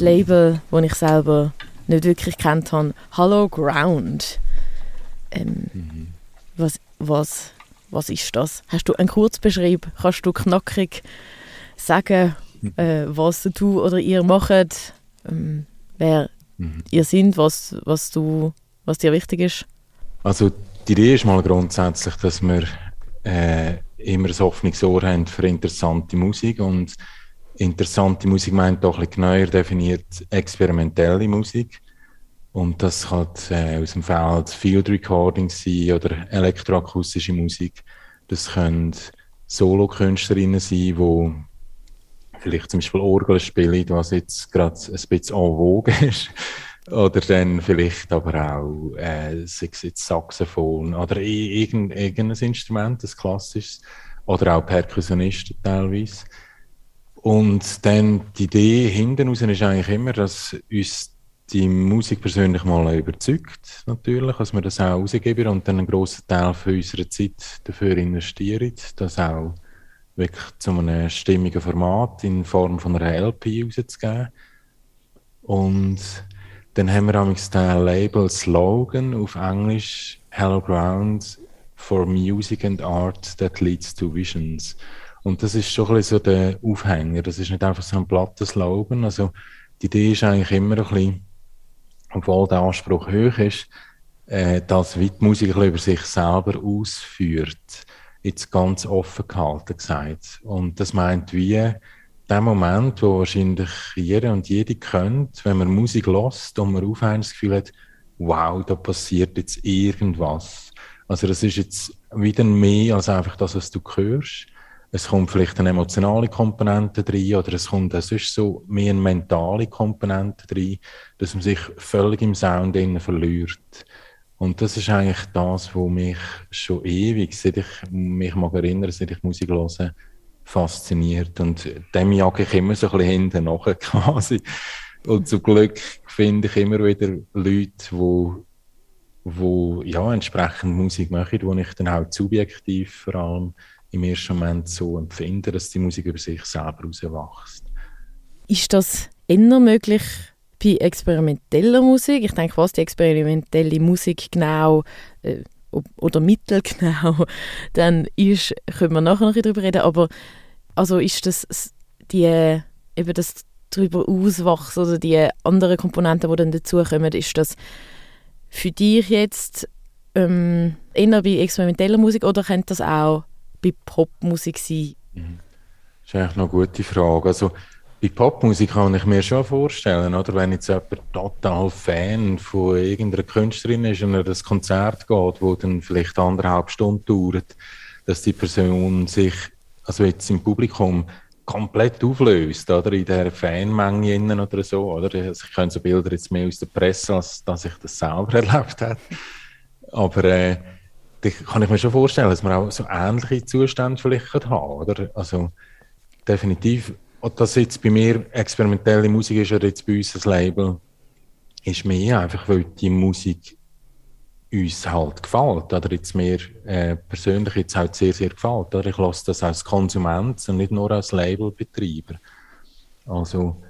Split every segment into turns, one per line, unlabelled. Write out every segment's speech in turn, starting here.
ein Label, das ich selber nicht wirklich kennt habe. Hallo Ground. Ähm, mhm. was, was, was ist das? Hast du einen Kurzbeschrieb? Kannst du knackig sagen, mhm. äh, was du oder ihr macht? Ähm, wer mhm. ihr seid, was, was, du, was dir wichtig ist?
Also die Idee ist mal grundsätzlich, dass wir äh, immer ein offenes Ohr haben für interessante Musik und interessante Musik meint doch ein bisschen genauer definiert experimentelle Musik. Und das kann äh, aus dem Feld Field Recording sein oder elektroakustische Musik. Das können Solokünstlerinnen sein, die vielleicht zum Beispiel Orgel spielen, was jetzt gerade ein bisschen en vogue ist. Oder dann vielleicht aber auch, äh, sei es jetzt Saxophon oder irgendein, irgendein Instrument, ein klassisches. Oder auch Perkussionisten teilweise. Und dann die Idee hinten raus ist eigentlich immer, dass uns die Musik persönlich mal überzeugt, natürlich, dass wir das auch rausgeben und dann einen grossen Teil von unserer Zeit dafür investieren, das auch wirklich zu einem stimmigen Format in Form von einer LP rauszugeben. Und dann haben wir auch den Label Slogan auf Englisch Hello Ground for Music and Art that leads to Visions. Und das ist schon ein bisschen so der Aufhänger. Das ist nicht einfach so ein platter Slogan. Also, die Idee ist eigentlich immer ein bisschen, obwohl der Anspruch hoch ist, äh, dass die Musik über sich selber ausführt. Jetzt ganz offen gehalten gesagt. Und das meint wie, der Moment, wo wahrscheinlich jeder und jede kennt, wenn man Musik lost und man aufhört das Gefühl hat, wow, da passiert jetzt irgendwas. Also das ist jetzt wieder mehr als einfach das, was du hörst, es kommt vielleicht eine emotionale Komponente drin oder es kommt es ist so mehr eine mentale Komponente drin, dass man sich völlig im Sound verliert. Und das ist eigentlich das, was mich schon ewig, seit ich mich mag erinnern, seit ich Musik höre, fasziniert. Und dem jage ich immer so ein bisschen hinten nachher quasi. Und zum Glück finde ich immer wieder Leute, wo, wo ja, entsprechend Musik machen, wo ich dann auch subjektiv vor allem im ersten Moment so empfinden, dass die Musik über sich selber herauswächst.
Ist das eher möglich bei experimenteller Musik? Ich denke, was die experimentelle Musik genau äh, oder Mittel genau dann ist, können wir nachher noch darüber reden, aber also ist das die, eben das darüber auswachsen oder die anderen Komponenten, die dann dazukommen, ist das für dich jetzt ähm, eher bei experimenteller Musik oder könnte das auch bei Popmusik sein?
Mhm. Das ist eigentlich noch eine gute Frage. Also, bei Popmusik kann ich mir schon vorstellen, oder? wenn jetzt jemand total Fan von irgendeiner Künstlerin ist und er das Konzert geht, wo dann vielleicht anderthalb Stunden dauert, dass die Person sich, also jetzt im Publikum, komplett auflöst, oder? In der Fanmenge oder so, oder? Also ich kenne so Bilder jetzt mehr aus der Presse, als dass ich das selber erlebt habe. Aber, äh, kann ich mir schon vorstellen, dass man auch so ähnliche Zustände vielleicht haben oder? Also definitiv, ob das jetzt bei mir experimentelle Musik ist oder jetzt bei uns das Label, ist mehr einfach, weil die Musik uns halt gefällt, oder jetzt mir äh, persönlich jetzt halt sehr, sehr gefällt. Oder? Ich lasse das als Konsument und nicht nur als Labelbetreiber. Also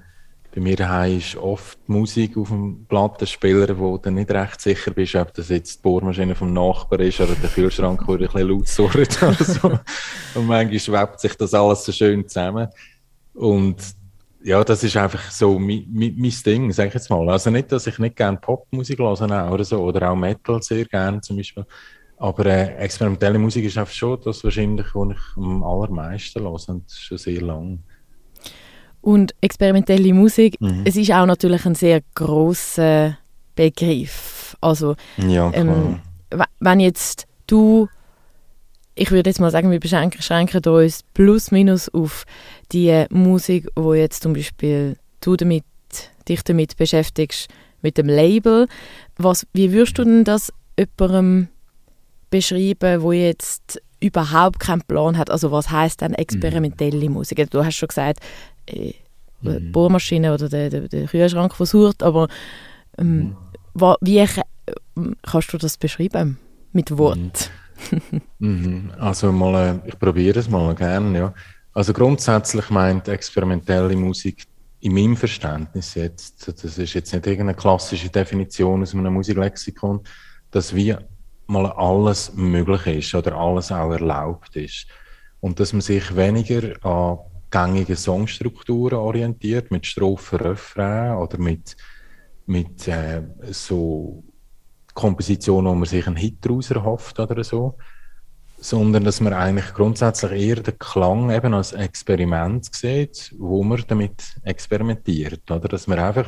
bei mir ist oft Musik auf dem Plattenspieler, wo du nicht recht sicher bist, ob das jetzt die Bohrmaschine vom Nachbar ist oder der Kühlschrank, der ein bisschen laut surrt oder so. Und manchmal schwebt sich das alles so schön zusammen. Und ja, das ist einfach so mein, mein, mein Ding, sag ich jetzt mal. Also nicht, dass ich nicht gerne Popmusik höre oder so, oder auch Metal sehr gerne zum Beispiel. Aber äh, experimentelle Musik ist einfach schon das wahrscheinlich, was ich am allermeisten höre und schon sehr lange.
Und experimentelle Musik, mhm. es ist auch natürlich ein sehr großer Begriff. Also,
ja,
ähm, wenn jetzt du, ich würde jetzt mal sagen, wir beschränken, beschränken uns plus minus auf die Musik, wo jetzt zum Beispiel du damit, dich damit beschäftigst, mit dem Label. Was, wie würdest du denn das jemandem beschreiben, wo jetzt überhaupt keinen Plan hat? Also was heißt denn experimentelle mhm. Musik? Du hast schon gesagt, äh, mhm. Bohrmaschine oder der, der, der Kühlschrank versucht, aber ähm, mhm. wie äh, kannst du das beschreiben mit Wort?
Mhm. mhm. also mal, äh, ich probiere es mal gerne, ja. Also grundsätzlich meint experimentelle Musik in meinem Verständnis jetzt, das ist jetzt nicht irgendeine klassische Definition aus einem Musiklexikon, dass wie mal alles möglich ist oder alles auch erlaubt ist. Und dass man sich weniger an gängigen Songstrukturen orientiert, mit Strophen, Refrain oder mit, mit äh, so Kompositionen, wo man sich einen Hit daraus erhofft oder so, sondern dass man eigentlich grundsätzlich eher den Klang eben als Experiment sieht, wo man damit experimentiert. Oder dass man einfach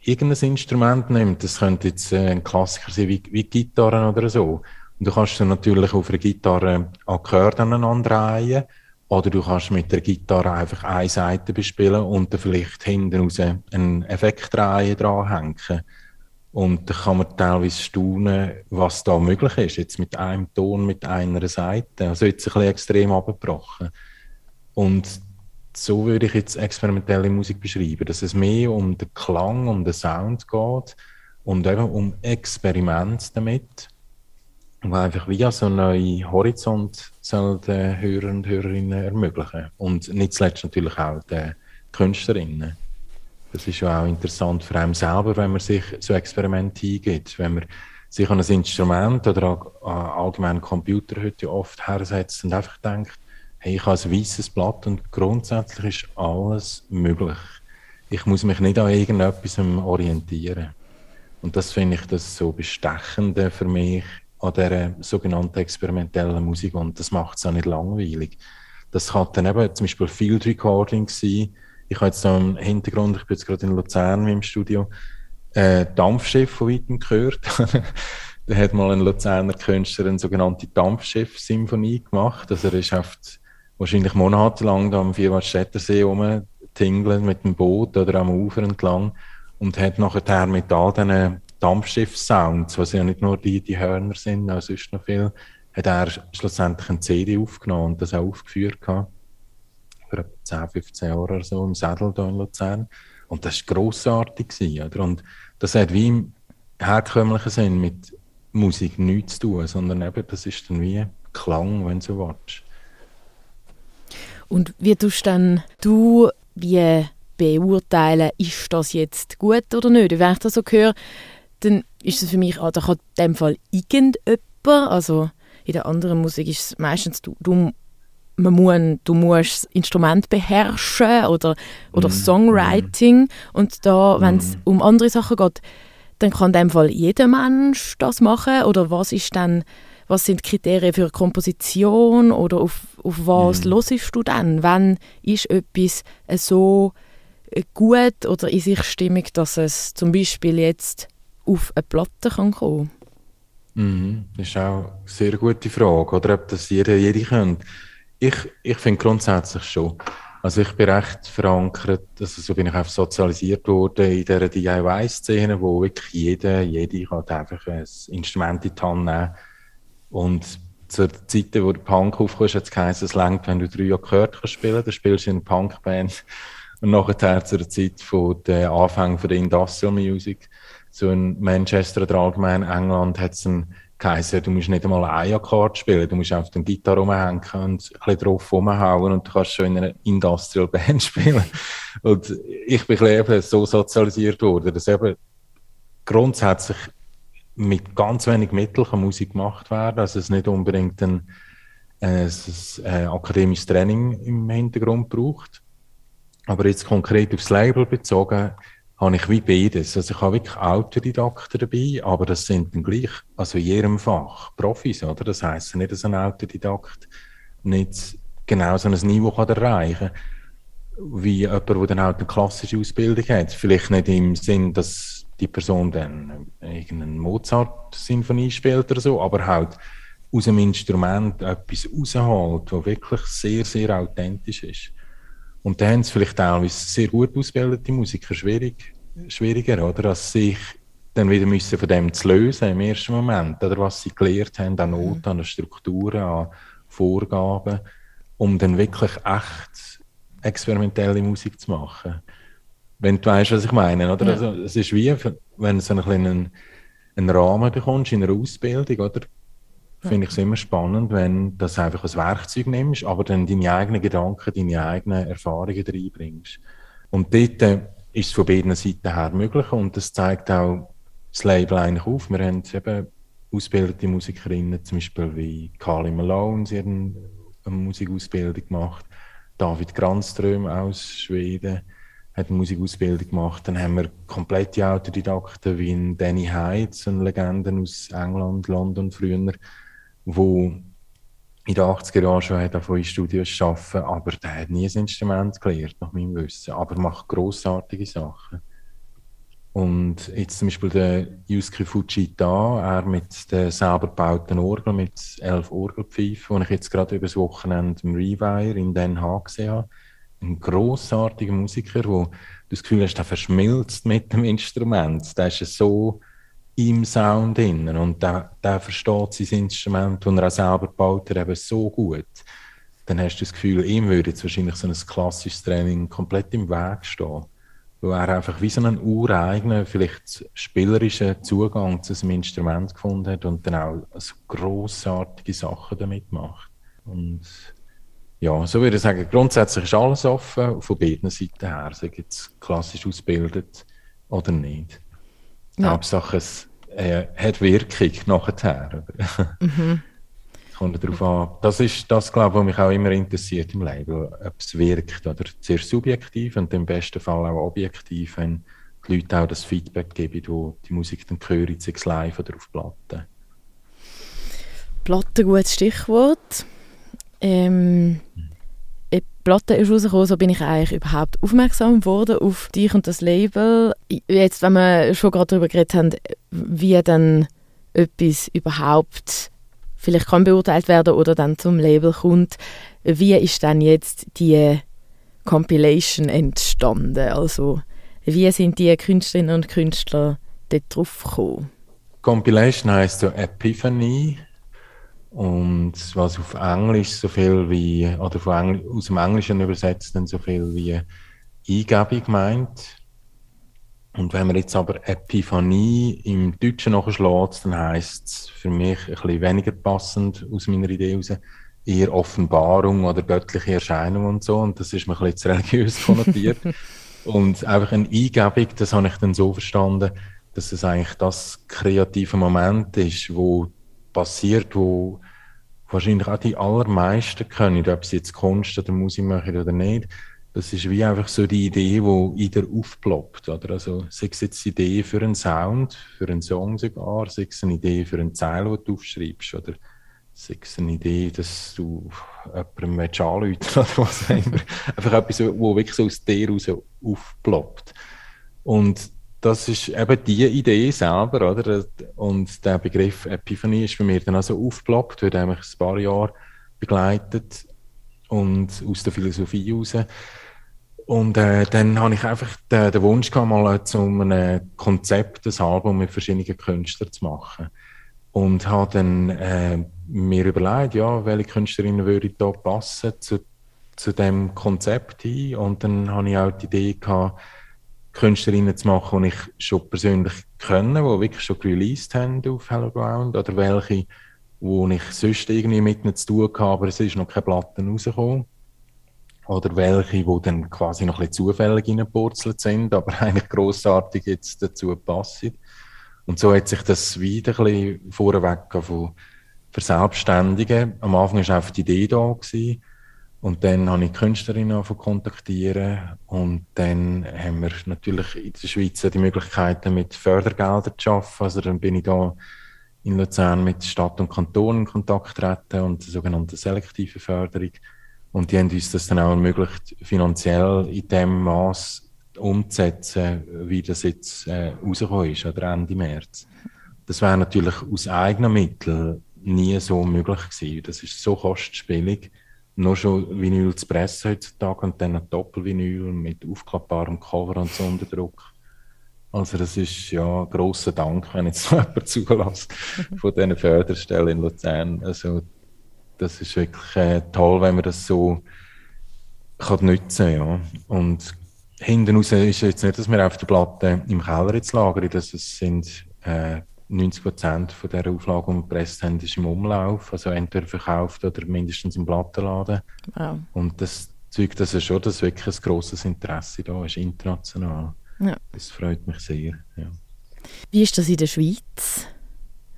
irgendein Instrument nimmt, das könnte jetzt äh, ein Klassiker sein wie, wie Gitarren oder so. Und du kannst dann natürlich auf einer Gitarre Akkorde aneinander drehen oder du kannst mit der Gitarre einfach eine Seite bespielen und dann vielleicht hinten raus einen Effektreihe dranhängen. Und da kann man teilweise staunen, was da möglich ist, jetzt mit einem Ton, mit einer Seite. Also jetzt ein bisschen extrem abgebrochen. Und so würde ich jetzt experimentelle Musik beschreiben, dass es mehr um den Klang, um den Sound geht und eben um Experiment damit, wo einfach wie so einen neuen Horizont soll den Hörer und Hörerinnen ermöglichen und nicht zuletzt natürlich auch den Künstlerinnen. Das ist ja auch interessant für einen selber, wenn man sich so Experimente eingeht, wenn man sich an ein Instrument oder an allgemeinen Computer heute oft hersetzt und einfach denkt, hey, ich habe ein weißes Blatt und grundsätzlich ist alles möglich. Ich muss mich nicht an irgendetwas orientieren. Und das finde ich das so bestechende für mich an dieser sogenannten experimentellen Musik und das macht es auch nicht langweilig. Das kann dann eben zum Beispiel Field Recording sein, ich habe jetzt im Hintergrund, ich bin jetzt gerade in Luzern im Studio, äh, Dampfschiff von weitem gehört. da hat mal ein Luzerner Künstler eine sogenannte Dampfschiff-Symphonie gemacht. Also er ist oft wahrscheinlich monatelang da am Vierwaldstättersee rumtingelt mit dem Boot oder am Ufer entlang und hat nachher mit all diesen Dampfschiff-Sounds, was ja nicht nur die, die Hörner sind, auch sonst noch viel, hat er schlussendlich eine CD aufgenommen und das auch aufgeführt gehabt vor 10, 15 Jahren oder so im Sattel hier in Luzern. Und das war grossartig. Oder? Und das hat wie im herkömmlichen Sinn mit Musik nichts zu tun, sondern eben, das ist dann wie Klang, wenn du so willst.
Und wie tust dann du wie beurteilen, ist das jetzt gut oder nicht? Wenn ich das so höre, dann ist es für mich, ah, da kann in dem Fall irgendjemand, also in der anderen Musik ist es meistens, du, du man muss, du musst das Instrument beherrschen oder, oder mm. Songwriting. Und da, wenn es mm. um andere Sachen geht, dann kann in dem Fall jeder Mensch das machen. Oder was ist dann, was sind die Kriterien für Komposition oder auf, auf was hörst du dann? Wann ist etwas so gut oder in sich stimmig, dass es zum Beispiel jetzt auf eine Platte kann kommen
Mhm. Das ist auch eine sehr gute Frage, oder ob das jeder, jede könnte. Ich, ich finde grundsätzlich schon. Also ich bin recht verankert, also so bin ich auch sozialisiert worden in dieser DIY-Szene, wo wirklich jeder, jede kann einfach ein Instrument in die Hand nehmen. Und zur Zeit, wo der Punk aufkommt, hat es geheißen, es längt, wenn du drei Akkorde kannst spielen dann spielst du in einer Punkband. Und nachher zur Zeit von der Anfang von der Industrial Music, so in Manchester oder allgemein England, hat es geheißen, du musst nicht einmal ein Akkord spielen, du musst einfach den Gitarre rumhängen und ein bisschen drauf rumhauen und du kannst schon in einer Industrial Band spielen. Und ich bin eben so sozialisiert worden, dass eben grundsätzlich mit ganz wenig Mitteln kann Musik gemacht werden, also es nicht unbedingt ein, ein, ein akademisches Training im Hintergrund braucht. Aber jetzt konkret aufs Label bezogen, habe ich wie beides. Also ich habe wirklich Autodidakten dabei, aber das sind dann gleich, also in jedem Fach, Profis, oder? Das heisst nicht, dass ein Autodidakt nicht genau so ein Niveau kann erreichen kann, wie jemand, der dann auch eine klassische Ausbildung hat. Vielleicht nicht im Sinn, dass die Person dann irgendeine Mozart-Sinfonie spielt oder so, aber halt aus dem Instrument etwas rausholt, was wirklich sehr, sehr authentisch ist. Und dann haben es vielleicht teilweise sehr gut ausgebildete Musiker schwierig, schwieriger, oder? Als sich dann wieder müssen von dem zu lösen im ersten Moment, oder was sie gelernt haben an Noten, mhm. an Strukturen, an Vorgaben, um dann wirklich echt experimentelle Musik zu machen. Wenn du weißt, was ich meine, oder? Ja. Also, es ist wie, wenn du so einen, einen Rahmen bekommst in einer Ausbildung, oder? Finde ich es immer spannend, wenn du das einfach als Werkzeug nimmst, aber dann deine eigenen Gedanken, deine eigenen Erfahrungen reinbringst. Und dort äh, ist es von beiden Seiten her möglich und das zeigt auch das Label eigentlich auf. Wir haben eben ausgebildete Musikerinnen, zum Beispiel wie Carly Malone, sie hat eine Musikausbildung gemacht, David Granström aus Schweden hat eine Musikausbildung gemacht. Dann haben wir komplette Autodidakten wie Danny Hyde, eine Legende aus England, London früher, wo in den 80er Jahren schon hat von in Studios arbeiten, aber der hat nie ein Instrument gelernt, nach meinem Wissen, aber macht grossartige Sachen. Und jetzt zum Beispiel der Yusuke Fujita, er mit der selber gebauten Orgel, mit elf Orgelpfeifen, die ich jetzt gerade über das Wochenende im Rewire in Den Haag gesehen habe. Ein grossartiger Musiker, der das Gefühl hast, der verschmilzt mit dem Instrument. Der ist so im Sound drin und der, der versteht sein Instrument, und er auch selber baut, er eben so gut. Dann hast du das Gefühl, ihm würde jetzt wahrscheinlich so ein klassisches Training komplett im Weg stehen. Weil er einfach wie so einen ureigenen, vielleicht spielerischen Zugang zu seinem Instrument gefunden hat und dann auch so grossartige Sachen damit macht. Und ja, so würde ich sagen, grundsätzlich ist alles offen, von beiden Seiten her, sei jetzt klassisch ausgebildet oder nicht. Ja. Hauptsache, es äh, hat Wirkung nachher. Mhm. Kommt darauf an. Das ist das, glaube ich, was mich auch immer interessiert im Label, ob es wirkt oder sehr subjektiv und im besten Fall auch objektiv, wenn die Leute auch das Feedback geben, wo die Musik dann hören, sei es live oder auf Platte.
Platte, gutes Stichwort. Ähm, die Platte ist rausgekommen, so bin ich eigentlich überhaupt aufmerksam geworden auf dich und das Label. Jetzt, wenn wir schon gerade darüber geredet haben, wie dann etwas überhaupt vielleicht kann beurteilt werden oder dann zum Label kommt, wie ist dann jetzt die Compilation entstanden? Also wie sind die Künstlerinnen und Künstler dort drauf gekommen?
Compilation heißt so Epiphany und was auf Englisch so viel wie, oder von Engl aus dem Englischen übersetzt dann so viel wie Eingebung meint. Und wenn man jetzt aber Epiphanie im Deutschen nachschlägt, dann heisst es für mich ein bisschen weniger passend aus meiner Idee heraus, eher Offenbarung oder göttliche Erscheinung und so. Und das ist mir ein bisschen zu religiös konnotiert. und einfach eine Eingebung, das habe ich dann so verstanden, dass es eigentlich das kreative Moment ist, wo passiert, wo wahrscheinlich auch die allermeisten können, ob sie jetzt Kunst oder Musik machen oder nicht. Das ist wie einfach so die Idee, die wieder aufploppt. Oder? Also, sei es jetzt die Idee für einen Sound, für einen Song sogar, sei es eine Idee für einen Zeil, die du aufschreibst, oder sei es eine Idee, dass du jemandem anrufen oder was immer. einfach etwas, wo wirklich so aus dir raus aufploppt. Und das ist eben die Idee selber, oder? Und der Begriff Epiphanie ist bei mir dann also aufgeploppt, wird mich ein paar Jahre begleitet und aus der Philosophie heraus. Und äh, dann habe ich einfach den, den Wunsch gehabt, mal zu einem Konzept, ein Album mit verschiedenen Künstlern zu machen. Und habe dann äh, mir überlegt, ja, welche Künstlerinnen würde da passen zu, zu dem Konzept hin. Und dann habe ich auch die Idee gehabt, Künstlerinnen zu machen, die ich schon persönlich kenne, die wirklich schon released haben auf Hello Ground, oder welche, wo ich sonst irgendwie mit ihnen zu tun habe, aber es ist noch keine Platten rausgekommen. Oder welche, die dann quasi noch ein bisschen zufällig reingepurzelt sind, aber eigentlich grossartig jetzt dazu passen. Und so hat sich das wieder ein bisschen vorweg von verselbstständigen. Am Anfang war einfach die Idee da. Gewesen. Und dann habe ich die Künstlerin kontaktieren und dann haben wir natürlich in der Schweiz die Möglichkeiten mit Fördergeldern zu arbeiten. Also dann bin ich da in Luzern mit Stadt und Kanton in Kontakt treten und der sogenannten selektive Förderung. Und die haben uns das dann auch ermöglicht, finanziell in dem Maß umzusetzen, wie das jetzt äh, rausgekommen ist, oder Ende März. Das wäre natürlich aus eigenen Mitteln nie so möglich gewesen. Das ist so kostspielig nur schon Vinyl zu pressen heutzutage und dann ein Doppelvinyl mit aufklappbarem Cover und Sonderdruck. Also das ist ja grosser Dank, wenn jetzt jemand zulässt von diesen Förderstellen in Luzern. Also das ist wirklich äh, toll, wenn man das so kann nutzen ja. Und hinten raus ist jetzt nicht, dass wir auf der Platte im Keller jetzt lagern, das sind äh, 90 Prozent von der Auflage, die wir gepresst haben, ist im Umlauf. Also entweder verkauft oder mindestens im Plattenladen. Wow. Und das zeugt das schon, dass wirklich ein grosses Interesse da ist, international. Ja. Das freut mich sehr. Ja.
Wie ist das in der Schweiz?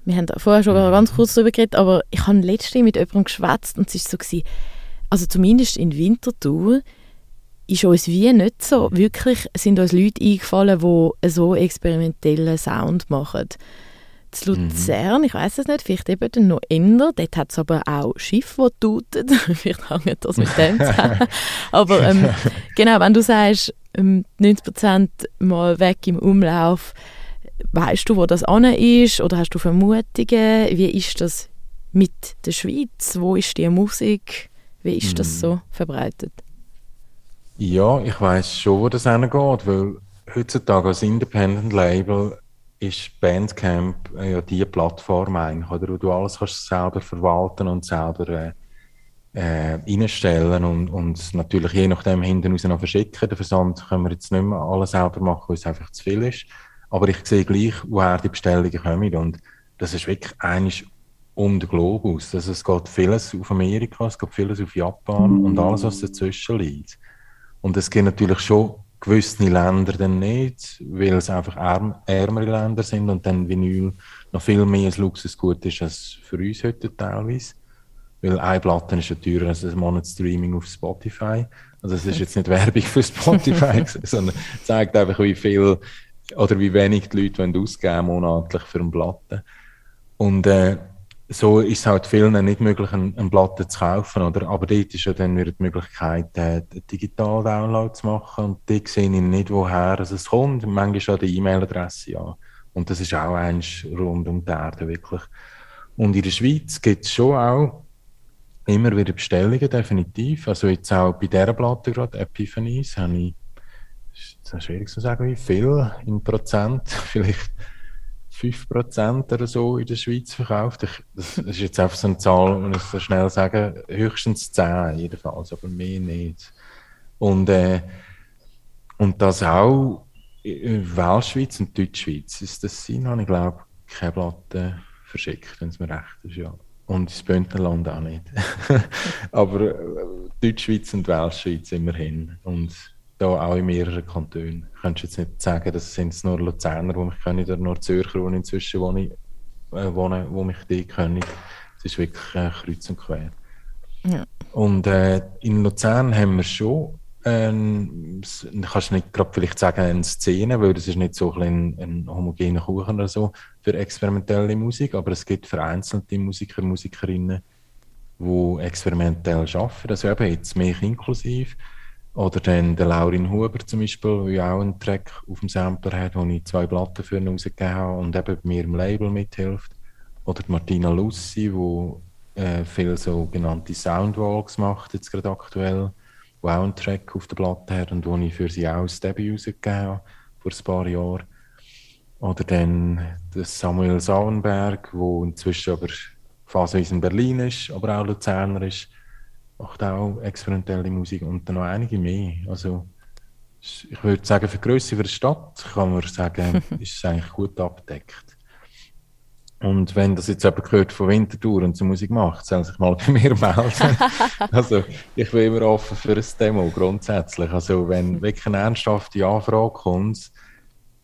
Wir haben vorher schon mhm. ganz kurz darüber geredet, aber ich habe letztens mit jemandem geschwätzt und es war so, gewesen, also zumindest in Winterthur, ist uns wie nicht so, wirklich sind uns Leute eingefallen, die so experimentellen Sound machen. Zu mhm. Luzern, mhm. ich weiß es nicht, vielleicht eben noch eher, dort hat es aber auch Schiffe, die tuten, vielleicht hängt das mit dem zusammen. aber ähm, genau, wenn du sagst, 90% ähm, mal weg im Umlauf, weißt du, wo das an ist oder hast du Vermutungen? Wie ist das mit der Schweiz? Wo ist die Musik? Wie ist mhm. das so verbreitet?
Ja, ich weiß schon, wo das hingeht, weil heutzutage als Independent Label ist Bandcamp äh, ja die Plattform eigentlich, oder, wo du alles kannst selber verwalten und selber äh, äh, reinstellen und, und natürlich je nachdem hinten raus noch verschicken. Den Versand können wir jetzt nicht mehr alles selber machen, weil es einfach zu viel ist. Aber ich sehe gleich, woher die Bestellungen kommen und das ist wirklich eigentlich um den Globus. Also es geht vieles auf Amerika, es geht vieles auf Japan und alles, was dazwischen liegt. Und es gibt natürlich schon gewisse Länder dann nicht, weil es einfach ärm, ärmere Länder sind und dann Vinyl noch viel mehr ein Luxusgut ist als für uns heute teilweise. Weil eine Platte ist ja teurer als ein Monat-Streaming auf Spotify. Also es ist jetzt nicht Werbung für Spotify, sondern zeigt einfach, wie viel oder wie wenig die Leute ausgeben monatlich für eine Platte. Und äh, so ist es halt vielen nicht möglich, eine, eine Platte zu kaufen. Oder? Aber dort ist ja dann wieder die Möglichkeit, äh, digital Download zu machen. Und die sehe ich nicht, woher es kommt. Manchmal schon die E-Mail-Adresse ja. Und das ist auch eins rund um die Erde, wirklich. Und in der Schweiz gibt es schon auch immer wieder Bestellungen, definitiv. Also jetzt auch bei dieser Platte gerade, Epiphanies, habe ich, ist schwierig zu sagen, wie viel in Prozent, vielleicht 5% oder so in der Schweiz verkauft. Ich, das ist jetzt einfach so eine Zahl, wenn ich so schnell sagen, höchstens 10 jedenfalls, aber mehr nicht. Und, äh, und das auch in Weltschweiz und Deutschschweiz ist das Sinn, habe ich glaube keine Platte verschickt, wenn es mir recht ist, ja. Und das Bündnerland auch nicht. aber äh, Deutschschweiz und Weltschweiz immerhin. Und da auch in mehreren Kantonen. Ich könnte jetzt nicht sagen, das sind nur Luzerner, die mich kennen, oder nur Zürcher, die inzwischen wohne, äh, wohnen, die mich die kennen. Es ist wirklich äh, kreuz und quer. Ja. Und äh, in Luzern haben wir schon, ähm, kannst nicht gerade vielleicht sagen, eine Szene, weil das ist nicht so ein, ein homogener Kuchen oder so für experimentelle Musik, aber es gibt vereinzelte Musiker, Musikerinnen, die experimentell arbeiten, also eben jetzt mich inklusiv oder dann der Laurin Huber zum Beispiel, der auch einen Track auf dem Sampler hat, wo ich zwei Platten für ihn rausgegeben habe und eben bei mir im Label mithilft. Oder die Martina Lussi, die äh, viele sogenannte Soundwalks macht, jetzt gerade aktuell, die auch einen Track auf der Platte hat und wo ich für sie auch das Debüt rausgegeben habe, vor ein paar Jahren. Oder dann der Samuel Sauenberg, der inzwischen aber phasenweise in Berlin ist, aber auch Luzerner ist macht auch experimentelle Musik und dann noch einige mehr. Also ich würde sagen, für die Größe der Stadt kann man sagen, ist es eigentlich gut abgedeckt. Und wenn das jetzt jemand gehört von Winterthur und so Musik macht, soll sich mal bei mir melden. also ich bin immer offen für ein Demo, grundsätzlich. Also wenn wirklich eine ernsthafte Anfrage kommt,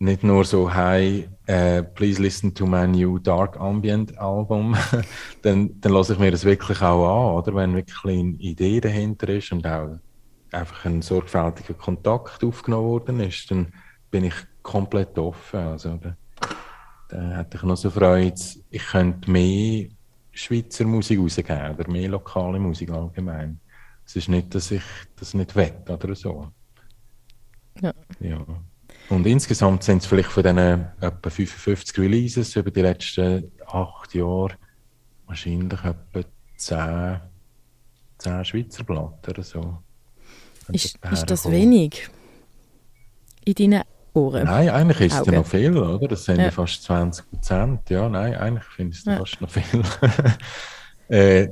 nicht nur so, hey, uh, please listen to my new Dark Ambient Album, dann, dann lasse ich mir das wirklich auch an, oder? Wenn wirklich eine Idee dahinter ist und auch einfach ein sorgfältiger Kontakt aufgenommen worden ist, dann bin ich komplett offen. Also, da, da hätte ich noch so Freude, ich könnte mehr Schweizer Musik rausgeben oder mehr lokale Musik allgemein. Es ist nicht, dass ich das nicht will oder so. Ja. ja. Und insgesamt sind es vielleicht von diesen etwa 55 Releases über die letzten acht Jahre wahrscheinlich etwa 10, 10 Schweizer Platten oder so.
Ist, ist das wenig in deinen Ohren?
Nein, eigentlich ist es ja noch viel, oder? Das sind ja, fast 20 Prozent. Ja, nein, eigentlich finde ich es ja. fast noch viel. äh,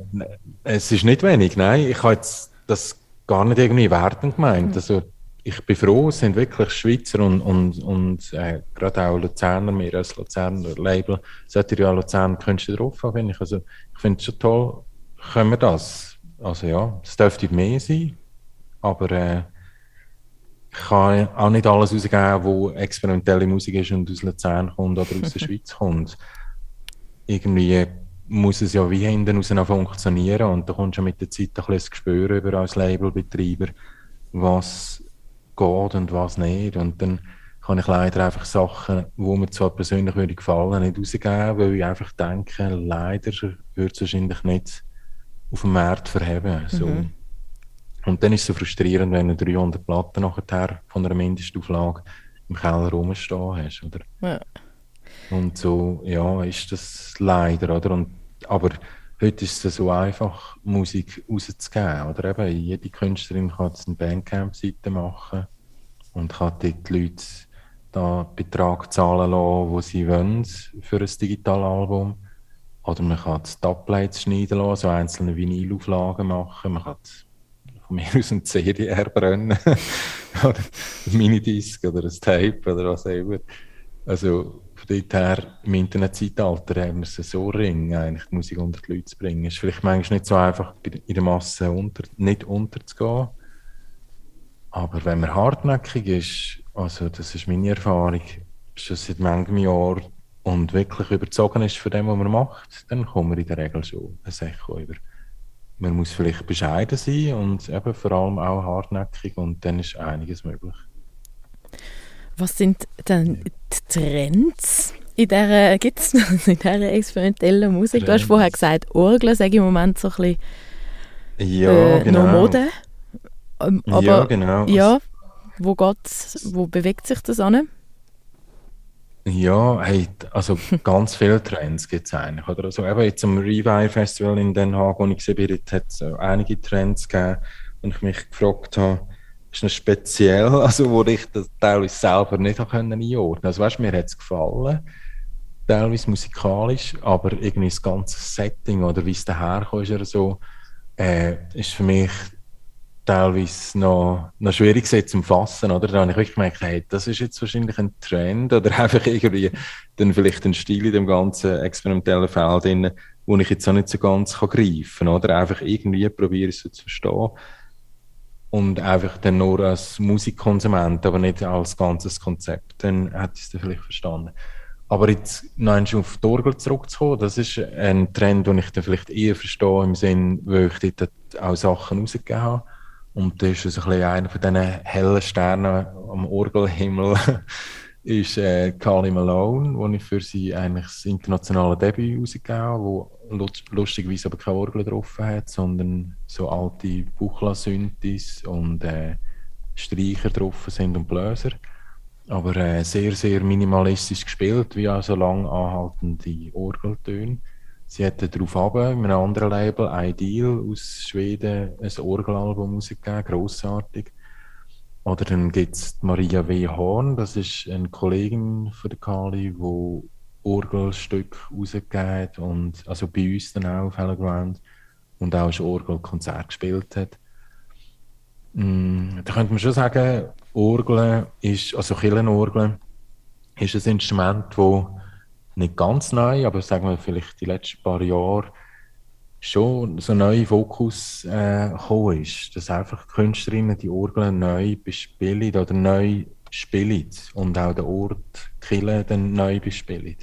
es ist nicht wenig, nein. Ich habe jetzt das gar nicht irgendwie wertend gemeint. Mhm. Also, ich bin froh, es sind wirklich Schweizer und, und, und äh, gerade auch Luzerner, wir als Luzerner Label, sollte ja Luzerner Künstler drauf haben, finde ich. Also, ich finde es schon toll, können wir das. Also ja, es dürfte mehr sein. aber äh, ich kann auch nicht alles rausgeben, wo experimentelle Musik ist und aus Luzern kommt oder aus der Schweiz kommt. Irgendwie muss es ja wie hinten raus funktionieren und da kommst du mit der Zeit ein bisschen das Gespür über als Labelbetreiber, was geht und was nicht. Und dann kann ich leider einfach Sachen, die mir zwar persönlich würde gefallen, nicht rausgeben, weil ich einfach denke, leider würde es wahrscheinlich nicht auf dem Markt verheben. So. Mhm. Und dann ist es so frustrierend, wenn du 300 Platten nachher von einer Mindestauflage im Keller rumstehen hast, oder? Ja. Und so, ja, ist das leider, oder? Und, aber heute ist es so einfach, Musik rauszugeben, oder? Eben, jede Künstlerin kann jetzt eine Bandcamp-Seite machen und kann dort die Leute da Betrag zahlen lassen, den sie wollen für ein Digitalalbum. Oder man kann die Dubplates schneiden lassen, so einzelne Vinylauflagen machen. Man kann von mir aus eine CD herbrennen. oder ein Minidisc oder ein Tape oder was auch immer. Also von dort her, im Internetzeitalter haben wir es so ring, eigentlich die Musik unter die Leute zu bringen. Es ist vielleicht manchmal nicht so einfach, in der Masse unter, nicht unterzugehen. Aber wenn man hartnäckig ist, also das ist meine Erfahrung, schon seit manchem Jahr und wirklich überzogen ist von dem, was man macht, dann kommt man in der Regel schon ein Echo über. Man muss vielleicht bescheiden sein und eben vor allem auch hartnäckig und dann ist einiges möglich.
Was sind denn die Trends in dieser, gibt's in dieser experimentellen Musik? Trends. Du hast vorher gesagt, Orgeln sage ich im Moment so ein bisschen
ja, äh, genau.
Mode.
Ähm, aber, ja, genau.
Ja, wo, geht's, wo bewegt sich das an?
Ja, hey, also ganz viele Trends gibt es eigentlich. Oder? Also eben jetzt am Rewire Festival in Den Haag, wo ich gesehen bin, hat es einige Trends gegeben und ich mich gefragt habe, ist das speziell, also wo ich das teilweise selber nicht einordnen konnte. Also weißt, mir hat es gefallen, teilweise musikalisch, aber irgendwie das ganze Setting oder wie es daherkommt, ist so, äh, ist für mich teilweise noch, noch schwierig zu fassen, oder? Da habe ich wirklich gemerkt, hey, das ist jetzt wahrscheinlich ein Trend oder einfach irgendwie dann vielleicht ein Stil in dem ganzen experimentellen Feld drin, wo ich jetzt auch nicht so ganz kann greifen kann, oder? Einfach irgendwie probiere es so zu verstehen und einfach dann nur als Musikkonsument, aber nicht als ganzes Konzept, dann hätte ich es vielleicht verstanden. Aber jetzt einmal auf die Orgel zurückzukommen, das ist ein Trend, den ich dann vielleicht eher verstehe, im Sinn, weil ich dort auch Sachen rausgegeben habe und das ist also ein bisschen einer von diesen hellen Sternen am Orgelhimmel, ist äh, Carly Malone, wo ich für sie eigentlich das internationale Debüt rausgegeben habe, wo lustigerweise aber keine Orgel drauf hat, sondern so alte Buchla-Synthes und äh, Streicher drauf sind und Bläser. Aber äh, sehr, sehr minimalistisch gespielt, wie auch so lang anhaltende Orgeltöne. Sie hat darauf ab, in einem anderen Label, Ideal aus Schweden, ein Orgelalbum rausgegeben, grossartig. Oder dann gibt es Maria W. Horn, das ist eine Kollegin von der Kali, die Orgelstück rausgegeben und also bei uns dann auch auf Hello Ground und auch ein Orgelkonzert gespielt hat. Mm, da könnte man schon sagen, Orgeln ist, also Kirchenorgeln, ist ein Instrument, das nicht ganz neu, aber sagen wir vielleicht die letzten paar Jahre schon so ein neuer Fokus äh, gekommen ist. Dass einfach die Künstlerinnen die Orgeln neu bespielen oder neu spielen und auch der Ort Kille dann neu bespielen.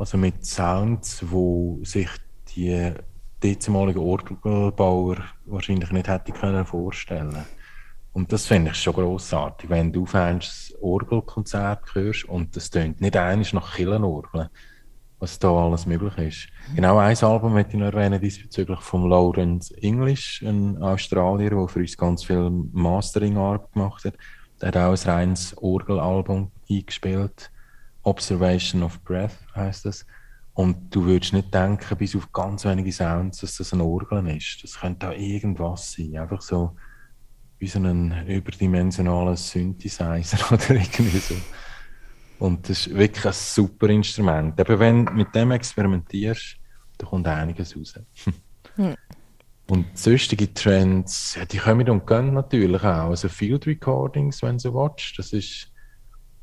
Also mit Sounds, wo sich die dezimaligen Orgelbauer wahrscheinlich nicht hätte können vorstellen und das finde ich schon grossartig, wenn du ein Orgelkonzert hörst und das tönt nicht eines nach Killenorgeln, was da alles möglich ist. Genau ein Album möchte ich noch erwähnen, diesbezüglich von Lawrence English, ein Australier, der für uns ganz viel Mastering-Arbeit gemacht hat. Der hat auch ein reines Orgelalbum eingespielt. Observation of Breath heißt das. Und du würdest nicht denken, bis auf ganz wenige Sounds, dass das ein Orgel ist. Das könnte auch irgendwas sein. Einfach so wie so ein überdimensionalen Synthesizer oder irgendwie so. Und das ist wirklich ein super Instrument. Aber wenn du mit dem experimentierst, da kommt einiges raus. hm. Und sonstige Trends, ja, die kommen und gehen natürlich auch. Also Field Recordings, wenn du so willst, das ist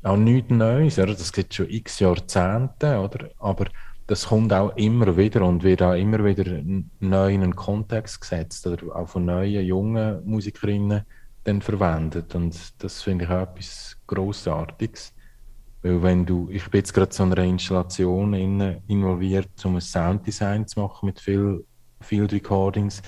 auch nichts Neues. Oder? Das gibt schon x Jahrzehnte, oder? aber das kommt auch immer wieder und wird auch immer wieder neu in einen Kontext gesetzt oder auch von neuen, jungen Musikerinnen dann verwendet. Und das finde ich auch etwas Grossartiges. Weil wenn du, ich bin jetzt gerade so einer Installation in, involviert, um ein Sounddesign zu machen mit viel Field Recordings.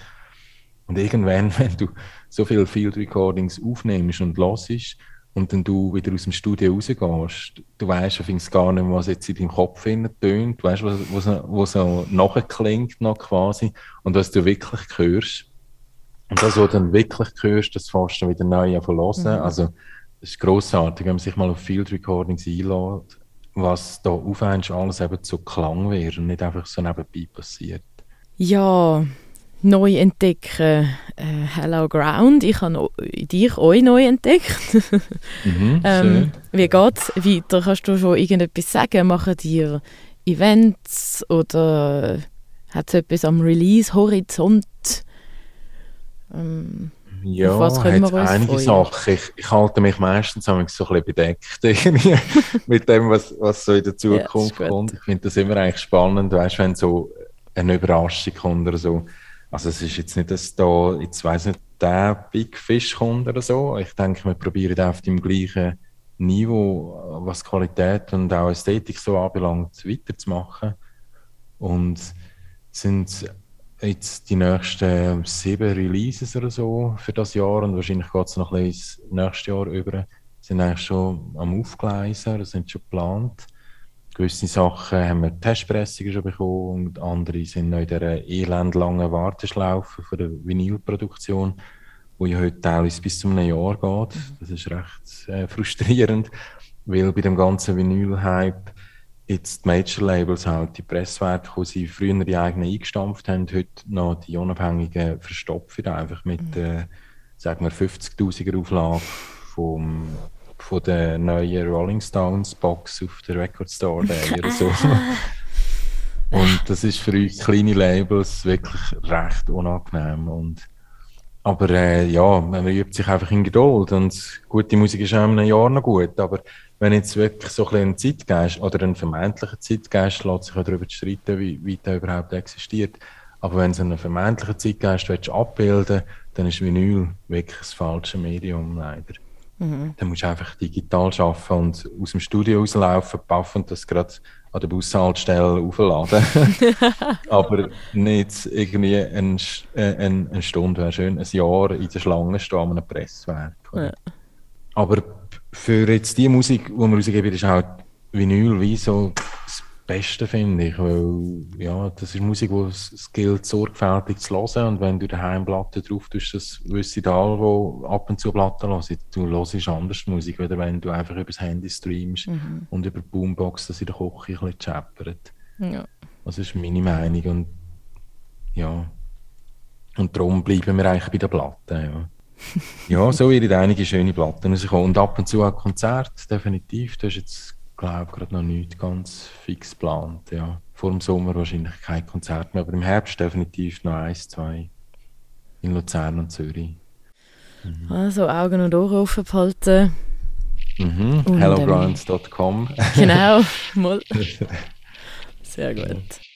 Und irgendwann, wenn du so viele Field Recordings aufnimmst und hörst, und dann du wieder aus dem Studio rausgehst, du weißt auf gar nicht mehr, was jetzt in deinem Kopf tönt, du weißt, was, was, was so nachklingt noch quasi und was du wirklich hörst. Und das, was du dann wirklich hörst, das fährst du wieder neu an hören. Mhm. Also, es ist grossartig, wenn man sich mal auf Field Recordings einlädt, was da aufhängt, alles eben zu Klang wird und nicht einfach so nebenbei passiert.
Ja, neu entdecken. Äh, Hello Ground. Ich habe dich euch neu entdeckt. mhm, ähm, wie geht es weiter? Kannst du schon irgendetwas sagen? Machen dir Events oder hat es etwas am Release-Horizont?
Ähm, ja, was können wir uns einige? Sachen. Ich, ich, halte mich meistens so ein bisschen bedeckt mit dem, was, was so in der Zukunft ja, kommt. Ich finde das immer eigentlich spannend, weißt, wenn so eine Überraschung kommt oder so. Also es ist jetzt nicht, dass da, jetzt weiss nicht, der Big Fish kommt oder so. Ich denke, wir probieren auf dem gleichen Niveau, was Qualität und auch Ästhetik so anbelangt, weiterzumachen. Und sind jetzt die nächsten sieben Releases oder so für das Jahr und wahrscheinlich geht es noch ein bisschen ins nächste Jahr über, sind eigentlich schon am Aufgleisen, das sind schon geplant gewisse Sachen haben wir Testpressungen schon bekommen und andere sind noch in dieser elendlangen Warteschlaufe für die Vinylproduktion, wo ja heute teilweise bis zu einem Jahr geht. Mhm. Das ist recht äh, frustrierend, weil bei dem ganzen Vinyl-Hype jetzt die Major-Labels halt die Presswerke, die sie früher die eigenen eingestampft haben, heute noch die unabhängigen verstopfen, einfach mit, mhm. äh, sagen wir, 50.000er Auflage vom von der neuen Rolling Stones Box auf der Record Store Day oder so. und das ist für uns kleine Labels wirklich recht unangenehm. Und, aber äh, ja, man übt sich einfach in Geduld und gute Musik ist auch in einem Jahr noch gut, aber wenn jetzt wirklich so ein, ein Zeitgeist oder ein vermeintlicher Zeitgeist, lässt sich auch darüber streiten, wie weit der überhaupt existiert. Aber wenn du einen vermeintlichen Zeitgeist willst abbilden dann ist Vinyl wirklich das falsche Medium, leider. Mhm. Dann musst du einfach digital arbeiten und aus dem Studio rauslaufen, paffen und das gerade an der Bushaltestelle aufladen. Aber nicht irgendwie eine, äh, eine, eine Stunde, wäre schön, ein Jahr in der Schlange stehen an einem Presswerk. Ja. Aber für jetzt die Musik, die wir rausgeben, ist halt Vinyl wie so Beste, finde ich. Weil, ja, das ist Musik, die es gilt, sorgfältig zu hören. Und wenn du daheim Platten drauf tust, das wissen alle, die ab und zu Platten hören. Du hörst anders Musik, oder wenn du einfach über das Handy streamst mhm. und über die Boombox, dass in der Küche ein bisschen scheppert. Ja. Das ist meine Meinung. Und, ja. Und darum bleiben wir eigentlich bei den Platten, ja. ja, so werden einige schöne Platten rauskommen. Und ab und zu auch Konzerte, definitiv. Du hast jetzt glaube gerade noch nicht ganz fix geplant. Ja. Vor dem Sommer wahrscheinlich kein Konzert mehr, aber im Herbst definitiv noch eins, zwei in Luzern und Zürich.
Mhm. Also Augen und Ohren offen behalten.
Mhm. HelloGrounds.com.
Genau, mal. Sehr gut.